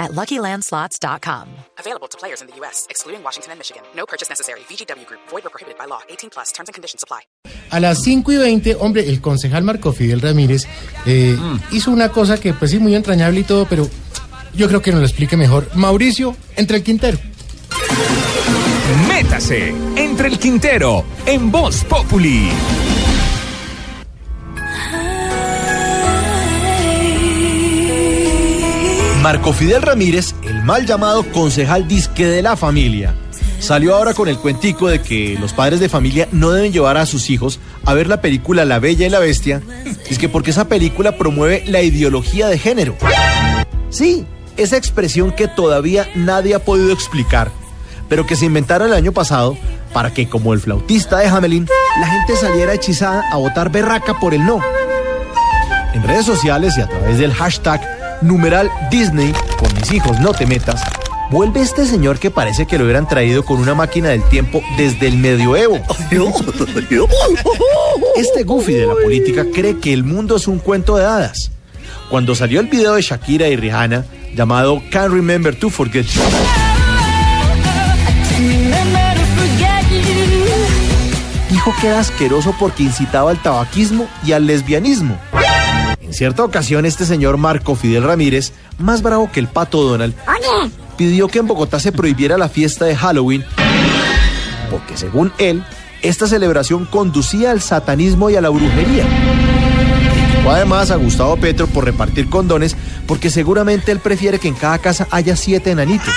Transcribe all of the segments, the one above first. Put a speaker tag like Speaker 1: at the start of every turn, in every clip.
Speaker 1: at LuckyLandSlots.com.
Speaker 2: Available to players in the U.S., excluding Washington and Michigan. No purchase necessary. VGW Group. Void or prohibited by law. 18 plus. Terms and conditions apply.
Speaker 3: A las 5 y 20, hombre, el concejal Marco Fidel Ramírez eh, hizo una cosa que pues sí, muy entrañable y todo, pero yo creo que nos lo explique mejor. Mauricio, entre el Quintero.
Speaker 4: Métase entre el Quintero en Voz Populi.
Speaker 5: Marco Fidel Ramírez, el mal llamado concejal disque de la familia, salió ahora con el cuentico de que los padres de familia no deben llevar a sus hijos a ver la película La Bella y la Bestia, es que porque esa película promueve la ideología de género. Sí, esa expresión que todavía nadie ha podido explicar, pero que se inventaron el año pasado para que, como el flautista de Hamelin, la gente saliera hechizada a votar berraca por el no. En redes sociales y a través del hashtag numeral Disney, con mis hijos no te metas, vuelve este señor que parece que lo hubieran traído con una máquina del tiempo desde el medioevo. Este goofy de la política cree que el mundo es un cuento de hadas. Cuando salió el video de Shakira y Rihanna llamado Can't Remember to Forget dijo que era asqueroso porque incitaba al tabaquismo y al lesbianismo. En cierta ocasión, este señor Marco Fidel Ramírez, más bravo que el pato Donald, pidió que en Bogotá se prohibiera la fiesta de Halloween, porque según él, esta celebración conducía al satanismo y a la brujería. Criticó además a Gustavo Petro por repartir condones, porque seguramente él prefiere que en cada casa haya siete enanitos.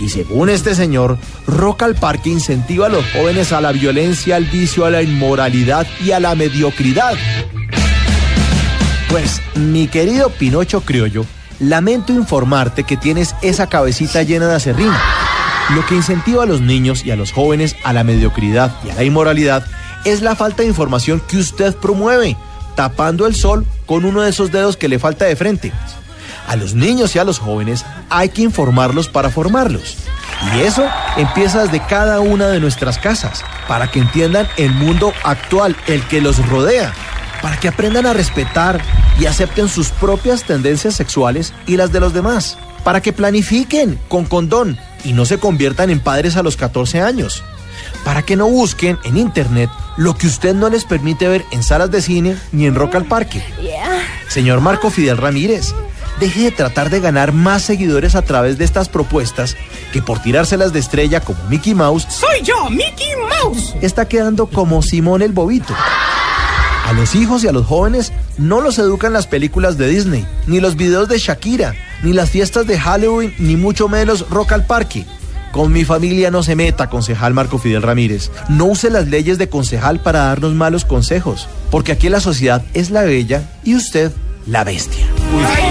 Speaker 5: Y según este señor, Rock al Parque incentiva a los jóvenes a la violencia, al vicio, a la inmoralidad y a la mediocridad. Pues, mi querido Pinocho Criollo, lamento informarte que tienes esa cabecita llena de acerrín. Lo que incentiva a los niños y a los jóvenes a la mediocridad y a la inmoralidad es la falta de información que usted promueve, tapando el sol con uno de esos dedos que le falta de frente. A los niños y a los jóvenes hay que informarlos para formarlos. Y eso empieza desde cada una de nuestras casas, para que entiendan el mundo actual, el que los rodea, para que aprendan a respetar y acepten sus propias tendencias sexuales y las de los demás, para que planifiquen con condón y no se conviertan en padres a los 14 años, para que no busquen en internet lo que usted no les permite ver en salas de cine ni en Rock al Parque. Señor Marco Fidel Ramírez, deje de tratar de ganar más seguidores a través de estas propuestas que por tirárselas de estrella como Mickey Mouse,
Speaker 6: ¡Soy yo, Mickey Mouse!
Speaker 5: está quedando como Simón el Bobito. A los hijos y a los jóvenes no los educan las películas de Disney, ni los videos de Shakira, ni las fiestas de Halloween, ni mucho menos Rock al Parque. Con mi familia no se meta, concejal Marco Fidel Ramírez. No use las leyes de concejal para darnos malos consejos, porque aquí la sociedad es la bella y usted la bestia.
Speaker 6: ¡Ay,